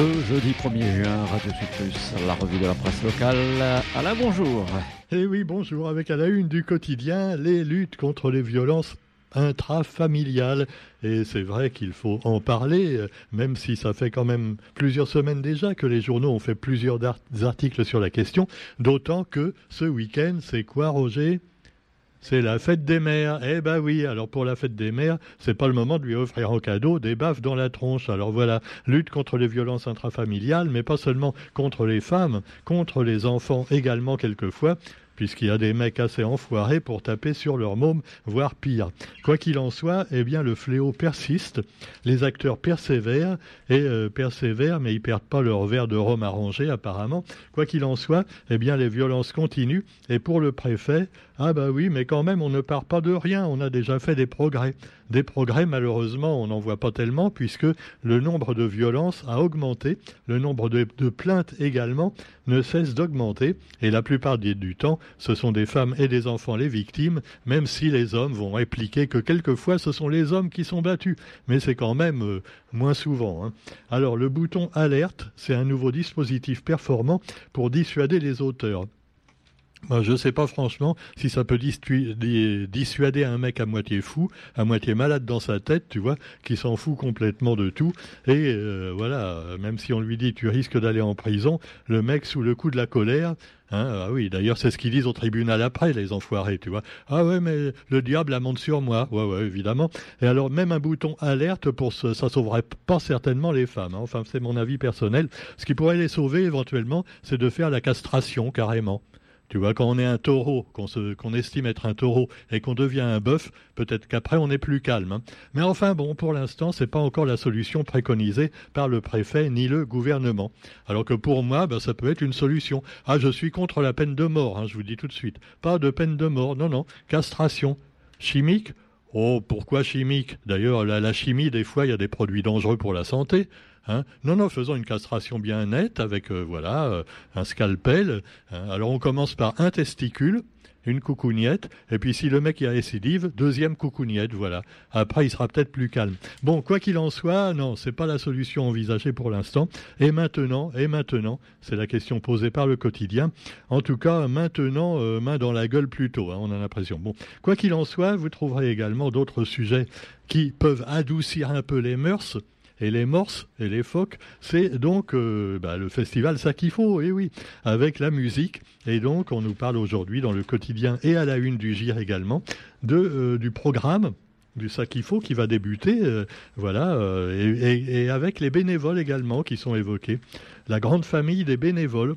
Jeudi 1er juin, Radio Sud Plus, la revue de la presse locale. Alain, bonjour. Eh oui, bonjour. Avec à la une du quotidien, les luttes contre les violences intrafamiliales. Et c'est vrai qu'il faut en parler, euh, même si ça fait quand même plusieurs semaines déjà que les journaux ont fait plusieurs articles sur la question. D'autant que ce week-end, c'est quoi, Roger? C'est la fête des mères. Eh ben oui, alors pour la fête des mères, c'est pas le moment de lui offrir en cadeau des baffes dans la tronche. Alors voilà, lutte contre les violences intrafamiliales, mais pas seulement contre les femmes, contre les enfants également quelquefois puisqu'il y a des mecs assez enfoirés pour taper sur leur môme, voire pire. Quoi qu'il en soit, eh bien le fléau persiste, les acteurs persévèrent et euh, persévèrent, mais ils perdent pas leur verre de rhum arrangé apparemment. Quoi qu'il en soit, eh bien les violences continuent et pour le préfet, ah bah oui, mais quand même on ne part pas de rien, on a déjà fait des progrès. Des progrès, malheureusement, on n'en voit pas tellement, puisque le nombre de violences a augmenté, le nombre de, plaintes également ne cesse d'augmenter, et la plupart du temps, ce sont des femmes et des enfants les victimes, même si les hommes vont répliquer que quelquefois ce sont les hommes qui sont battus, mais c'est quand même euh, moins souvent. Hein. Alors le bouton alerte, c'est un nouveau dispositif performant pour dissuader les auteurs je ne sais pas franchement si ça peut dissuader un mec à moitié fou, à moitié malade dans sa tête, tu vois, qui s'en fout complètement de tout. Et euh, voilà, même si on lui dit tu risques d'aller en prison, le mec sous le coup de la colère, Hein, ah oui, d'ailleurs, c'est ce qu'ils disent au tribunal après, les enfoirés, tu vois. Ah ouais, mais le diable la monte sur moi. Ouais, évidemment. Et alors, même un bouton alerte pour ce, ça sauverait pas certainement les femmes. Hein. Enfin, c'est mon avis personnel. Ce qui pourrait les sauver éventuellement, c'est de faire la castration carrément. Tu vois, quand on est un taureau, qu'on estime être un taureau et qu'on devient un bœuf, peut-être qu'après on est plus calme. Hein. Mais enfin, bon, pour l'instant, c'est pas encore la solution préconisée par le préfet ni le gouvernement. Alors que pour moi, ben, ça peut être une solution. Ah, je suis contre la peine de mort, hein, je vous dis tout de suite. Pas de peine de mort, non, non, castration. Chimique? Oh, pourquoi chimique? D'ailleurs, la, chimie, des fois, il y a des produits dangereux pour la santé. Hein. non, non, faisons une castration bien nette avec euh, voilà euh, un scalpel. Hein. Alors on commence par un testicule, une coucougnette, et puis si le mec y a récidive, deuxième coucougnette, voilà. Après, il sera peut-être plus calme. Bon, quoi qu'il en soit, non, c'est pas la solution envisagée pour l'instant. Et maintenant, et maintenant, c'est la question posée par le quotidien. En tout cas, maintenant, euh, main dans la gueule plutôt, hein, on a l'impression. Bon, quoi qu'il en soit, vous trouverez également d'autres sujets qui peuvent adoucir un peu les mœurs et les morses et les phoques, c'est donc euh, bah, le festival Sakifo, et eh oui, avec la musique. Et donc, on nous parle aujourd'hui dans le quotidien et à la une du GIR également de, euh, du programme du Sakifo qui va débuter, euh, voilà, et, avec les bénévoles également qui sont évoqués. La grande famille des bénévoles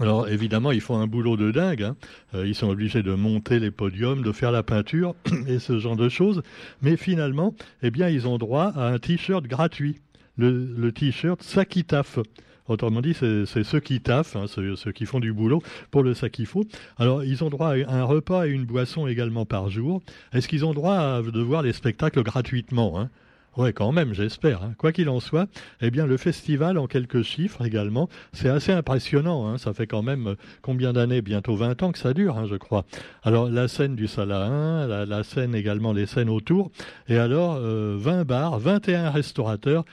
alors évidemment, ils font un boulot de dingue. Hein. Euh, ils sont obligés de monter les podiums, de faire la peinture et ce genre de choses. Mais finalement, eh bien, ils ont droit à un t-shirt gratuit. Le, t-shirt Sakitaf. Autrement dit, c'est ceux qui taffent, hein, ceux, qui font du boulot pour le Sakifo. Alors, ils ont droit à un repas et une boisson également par jour. Est-ce qu'ils ont droit à, de voir les spectacles gratuitement hein? Ouais, quand même, j'espère. Hein. Quoi qu'il en soit, eh bien, le festival, en quelques chiffres également, c'est assez impressionnant. Hein. Ça fait quand même euh, combien d'années? Bientôt 20 ans que ça dure, hein, je crois. Alors, la scène du Salahin, la, scène également, les scènes autour. Et alors, 20 euh, bars, 21 restaurateurs,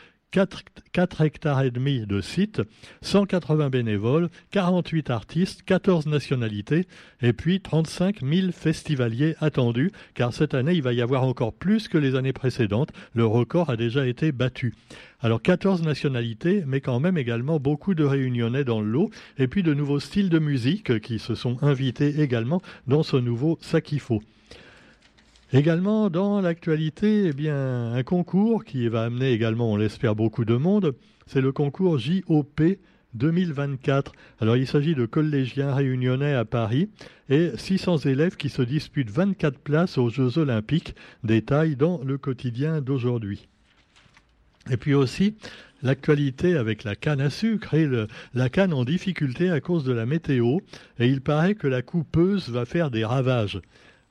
4, hectares et demi de sites, 180 bénévoles, 48 artistes, 14 nationalités et puis 35 000 festivaliers attendus car cette année il va y avoir encore plus que les années précédentes. Le record a déjà été battu. Alors 14 nationalités, mais quand même également beaucoup de réunionnais dans le lot, et puis de nouveaux styles de musique qui se sont invités également dans ce nouveau Sakifo. Également dans l'actualité, eh un concours qui va amener également, on l'espère, beaucoup de monde, c'est le concours JOP 2024. Alors il s'agit de collégiens réunionnais à Paris et 600 élèves qui se disputent 24 places aux Jeux olympiques. Détail dans le quotidien d'aujourd'hui. Et puis aussi l'actualité avec la canne à sucre et la canne en difficulté à cause de la météo. Et il paraît que la coupeuse va faire des ravages.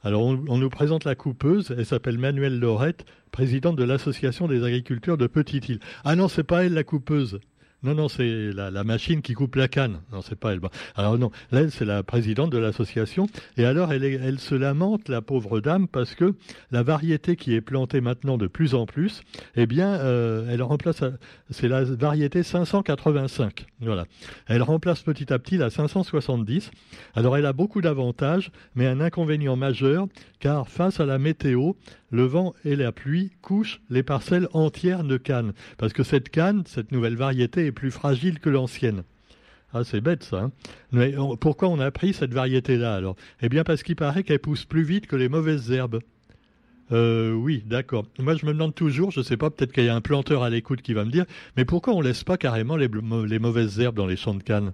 Alors, on, nous présente la coupeuse. Elle s'appelle Manuelle Lorette, présidente de l'Association des agriculteurs de Petite-Île. Ah non, c'est pas elle la coupeuse. Non, non, c'est la, machine qui coupe la canne. Non, c'est pas elle. Alors non, là, c'est la présidente de l'association. Et alors, elle, se lamente, la pauvre dame, parce que la variété qui est plantée maintenant de plus en plus, eh bien, euh, elle remplace, c'est la variété 585. Voilà. Elle remplace petit à petit la 570. Alors, elle a beaucoup d'avantages, mais un inconvénient majeur, car face à la météo, le vent et la pluie couchent les parcelles entières de canne. Parce que cette canne, cette nouvelle variété, est plus fragile que l'ancienne. Ah, c'est bête ça. Hein. Mais pourquoi on a pris cette variété-là alors? Eh bien parce qu'il paraît qu'elle pousse plus vite que les mauvaises herbes. Euh, oui, d'accord. Moi, je me demande toujours, je ne sais pas, peut-être qu'il y a un planteur à l'écoute qui va me dire, mais pourquoi on laisse pas carrément les, mauvaises herbes dans les champs de canne?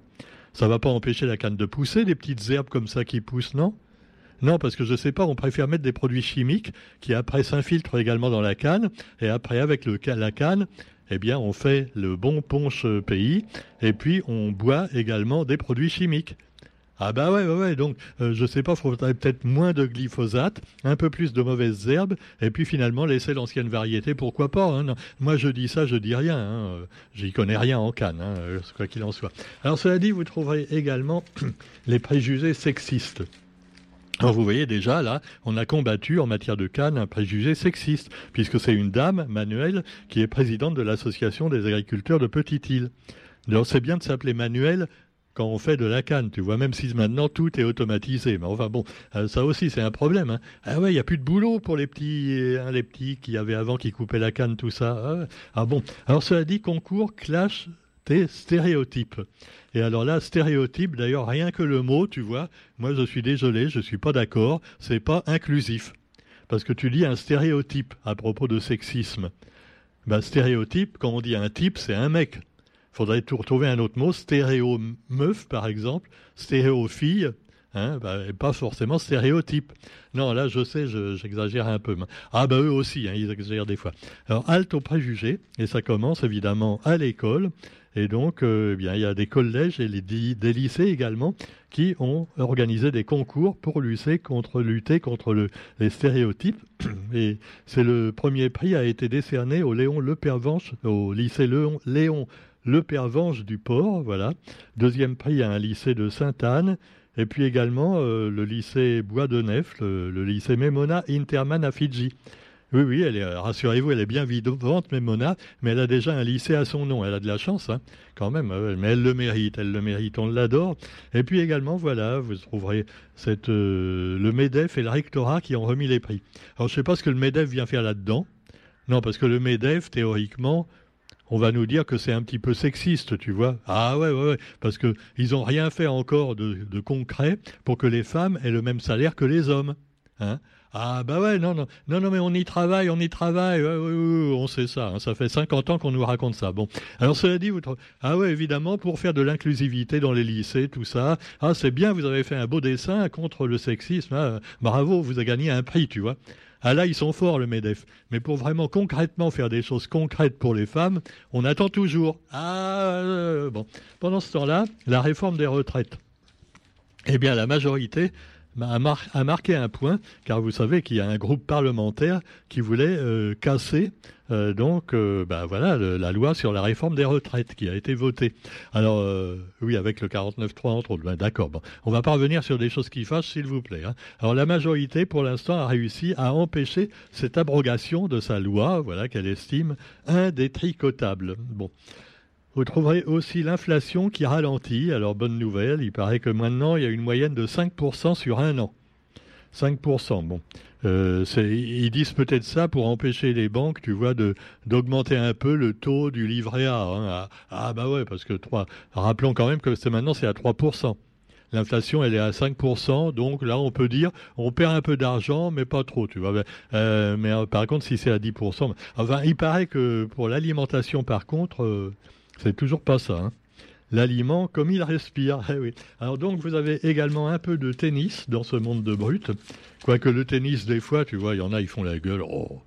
Ça va pas empêcher la canne de pousser, des petites herbes comme ça qui poussent, non? Non, parce que je ne sais pas, on préfère mettre des produits chimiques qui après s'infiltrent également dans la canne, et après avec la canne, eh bien on fait le bon punch pays, et puis on boit également des produits chimiques. Ah bah ouais, ouais, ouais. donc euh, je sais pas, il faudrait peut-être moins de glyphosate, un peu plus de mauvaises herbes, et puis finalement laisser l'ancienne variété, pourquoi pas hein, Moi je dis ça, je dis rien, hein, euh, j'y connais rien en canne, hein, euh, quoi qu'il en soit. Alors cela dit, vous trouverez également les préjugés sexistes. Alors vous voyez déjà là, on a combattu en matière de canne un préjugé sexiste, puisque c'est une dame, Manuelle, qui est présidente de l'association des agriculteurs de Petite-Île. Alors c'est bien de s'appeler Manuel quand on fait de la canne, tu vois, même si maintenant tout est automatisé. Mais enfin bon, euh, ça aussi c'est un problème. Hein. Ah ouais, il n'y a plus de boulot pour les petits, hein, les petits qui avaient avant qui coupaient la canne, tout ça. Ah, ah bon, alors cela dit, concours clash tes stéréotypes. Et alors là, stéréotype, d'ailleurs, rien que le mot, tu vois, moi je suis désolé, je ne suis pas d'accord, c'est pas inclusif. Parce que tu dis un stéréotype à propos de sexisme. Ben, stéréotype, quand on dit un type, c'est un mec. Faudrait retrouver un autre mot, stéréo meuf par exemple, stéréo fille, Hein, bah, pas forcément stéréotype. Non, là, je sais, j'exagère un peu. Ah, bah eux aussi, hein, ils exagèrent des fois. Alors, halte aux préjugés, et ça commence évidemment à l'école. Et donc, euh, eh bien, il y a des collèges et des lycées également qui ont organisé des concours pour lutter contre, lutter contre le, les stéréotypes. Et c'est le premier prix a été décerné au Léon au lycée Léon, Lepervenche du Port, voilà. Deuxième prix à un lycée de Sainte-Anne. Et puis également euh, le lycée Bois de Nef, le, lycée Memona Interman à Fidji. Oui, oui, elle est, rassurez-vous, elle est bien vivante, Memona, mais elle a déjà un lycée à son nom. Elle a de la chance, hein, quand même, mais elle le mérite, elle le mérite, on l'adore. Et puis également, voilà, vous trouverez euh, le MEDEF et le rectorat qui ont remis les prix. Alors, je ne sais pas ce que le MEDEF vient faire là-dedans. Non, parce que le MEDEF, théoriquement, on va nous dire que c'est un petit peu sexiste, tu vois. Ah ouais, ouais, ouais parce qu'ils n'ont rien fait encore de, concret pour que les femmes aient le même salaire que les hommes. Hein ah bah ouais, non, non, non, non, mais on y travaille, on y travaille, on sait ça, hein. ça fait 50 ans qu'on nous raconte ça. Bon, alors cela dit, vous ah ouais, évidemment, pour faire de l'inclusivité dans les lycées, tout ça, ah c'est bien, vous avez fait un beau dessin contre le sexisme, hein. bravo, vous avez gagné un prix, tu vois. Ah là, ils sont forts, le MEDEF. Mais pour vraiment concrètement faire des choses concrètes pour les femmes, on attend toujours. Ah, euh, bon. Pendant ce temps-là, la réforme des retraites. Eh bien, la majorité a, marqué un point, car vous savez qu'il y a un groupe parlementaire qui voulait euh, casser euh, donc euh, bah, la loi sur la réforme des retraites qui a été votée. Alors oui, avec le 49.3 entre autres. Ben, d'accord. Bon. On va pas revenir sur des choses qui fâchent, s'il vous plaît. Hein. Alors la majorité, pour l'instant, a réussi à empêcher cette abrogation de sa loi, voilà qu'elle estime indétricotable. Bon. Vous trouverez aussi l'inflation qui ralentit. Alors bonne nouvelle, il paraît que maintenant il y a une moyenne de 5% sur un an. 5%, bon. Euh, ils disent peut-être ça pour empêcher les banques, tu vois, d'augmenter un peu le taux du livret A. Hein. Ah, ah, bah ouais, parce que 3. Rappelons quand même que c'est maintenant c'est à 3%. L'inflation, elle est à 5%, donc là, on peut dire, on perd un peu d'argent, mais pas trop, tu vois. mais euh, euh, par contre, si c'est à 10%, enfin, il paraît que pour l'alimentation, par contre, c'est toujours pas ça. Hein. L'aliment comme il respire. Eh. Alors donc vous avez également un peu de tennis dans ce monde de brut. Quoique le tennis, des fois, tu vois, il y en a, ils font la gueule. Oh.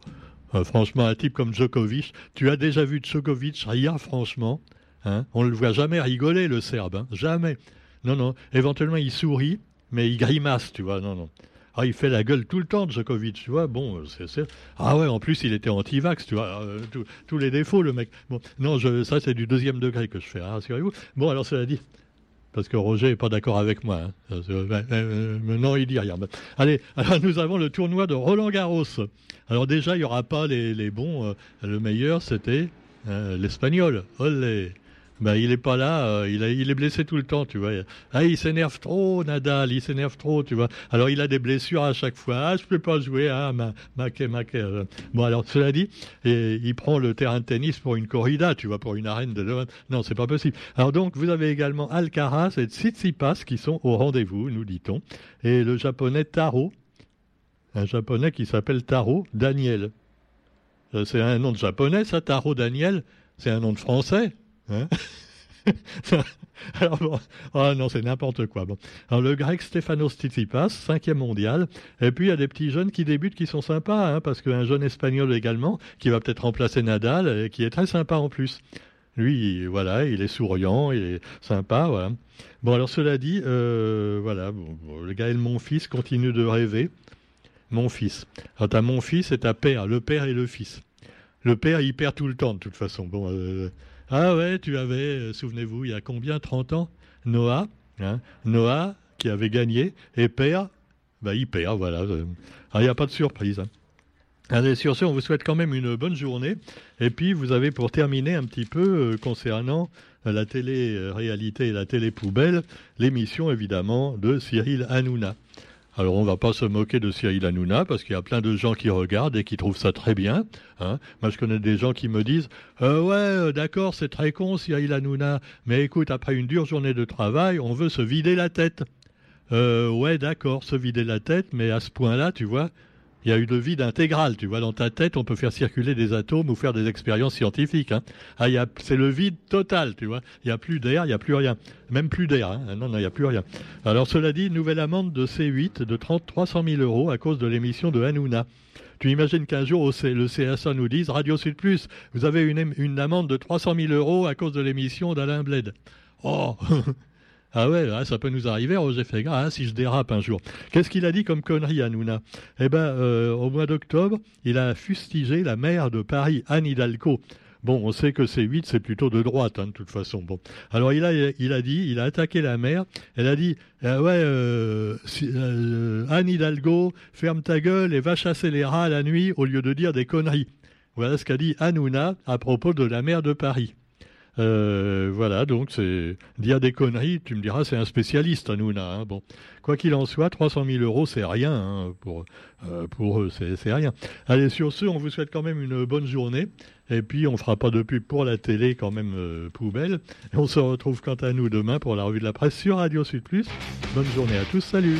Euh, franchement, un type comme Djokovic, tu as déjà vu Djokovic rire, franchement hein On ne le voit jamais rigoler, le Serbe. Hein jamais. Non, non. Éventuellement, il sourit, mais il grimace, tu vois. Non, non. Ah, il fait la gueule tout le temps, Djokovic, tu vois. Bon, c'est, Ah ouais, en plus, il était anti-vax, tu vois. Euh, tous les défauts, le mec. Non, je, ça, c'est du deuxième degré que je fais, rassurez-vous. Bon, alors, cela dit, parce que Roger n'est pas d'accord avec moi. Hein. Euh, non, il dit rien. Allez, alors nous avons le tournoi de Roland Garros. Alors déjà, il n'y aura pas les, bons. le meilleur, c'était l'espagnol. Olé bah, il est pas là, euh, il, est blessé tout le temps, tu vois. Ah, il s'énerve trop, Nadal, il s'énerve trop, tu vois. Alors, il a des blessures à chaque fois. Ah, je peux pas jouer, ah, ma, ma, ma, Bon, alors, cela dit, et, il prend le terrain de tennis pour une corrida, tu vois, pour une arène de... Non, c'est pas possible. Alors, donc, vous avez également Alcaraz et Tsitsipas qui sont au rendez-vous, nous dit-on. Et le japonais Taro, un japonais qui s'appelle Taro Daniel. Euh, c'est un nom de japonais, ça, Taro Daniel. C'est un nom de français. Hein alors oh non, c'est n'importe quoi. Bon. Alors le grec Stefanos Tsitsipas, cinquième mondial. Et puis il y a des petits jeunes qui débutent qui sont sympas, hein, parce qu'un jeune espagnol également, qui va peut-être remplacer Nadal, et qui est très sympa en plus. Lui, voilà, il est souriant, il est sympa. Bon, alors cela dit, euh, voilà, bon, le Gaël mon fils continue de rêver. Mon fils. Alors t'as mon fils et ta père, le père et le fils. Le père, il perd tout le temps de toute façon. Bon, euh, ah ouais, tu avais, euh, souvenez-vous, il y a combien 30 ans Noah, hein Noah qui avait gagné, et père, bah, il perd, voilà. Ah, il n'y a pas de surprise. Hein. Allez, sur ce, on vous souhaite quand même une bonne journée. Et puis, vous avez pour terminer un petit peu euh, concernant la télé-réalité et la télé-poubelle, l'émission évidemment de Cyril Hanouna. Alors on va pas se moquer de Cyril Hanouna parce qu'il y a plein de gens qui regardent et qui trouvent ça très bien. Hein. Moi je connais des gens qui me disent euh, ouais euh, d'accord c'est très con Cyril Hanouna mais écoute après une dure journée de travail on veut se vider la tête. Euh, ouais d'accord se vider la tête mais à ce point-là tu vois il y a eu le vide intégral. Tu vois, dans ta tête, on peut faire circuler des atomes ou faire des expériences scientifiques. Hein. Ah, c'est le vide total, tu vois. Il n'y a plus d'air, il n'y a plus rien. Même plus d'air. Hein. Non, non, il n'y a plus rien. Alors, cela dit, nouvelle amende de C8 de 30, 300 000 euros à cause de l'émission de Hanouna. Tu imagines qu'un jour, le CSA nous dise Radio Sud Plus, vous avez une, une amende de 300 000 euros à cause de l'émission d'Alain Bled. Oh Ah ouais, ça peut nous arriver, Roger Fégrin, hein, si je dérape un jour. Qu'est-ce qu'il a dit comme connerie, Hanouna? Eh ben, euh, au mois d'octobre, il a fustigé la maire de Paris, Anne Hidalgo. Bon, on sait que c'est 8, c'est plutôt de droite, hein, de toute façon. Bon, alors il a, il a dit, il a attaqué la maire. Elle a dit, euh, ouais, euh, Anne Hidalgo, ferme ta gueule et va chasser les rats la nuit au lieu de dire des conneries. Voilà ce qu'a dit Hanouna à propos de la maire de Paris. Euh, voilà, donc c'est dire des conneries, tu me diras, c'est un spécialiste, Hanouna. Hein, bon, quoi qu'il en soit, 300 000 euros, c'est rien hein, pour euh, pour eux, c'est rien. Allez, sur ce, on vous souhaite quand même une bonne journée. Et puis, on fera pas de pub pour la télé, quand même euh, poubelle. Et on se retrouve quant à nous demain pour la revue de la presse sur Radio Sud Plus. Bonne journée à tous, salut.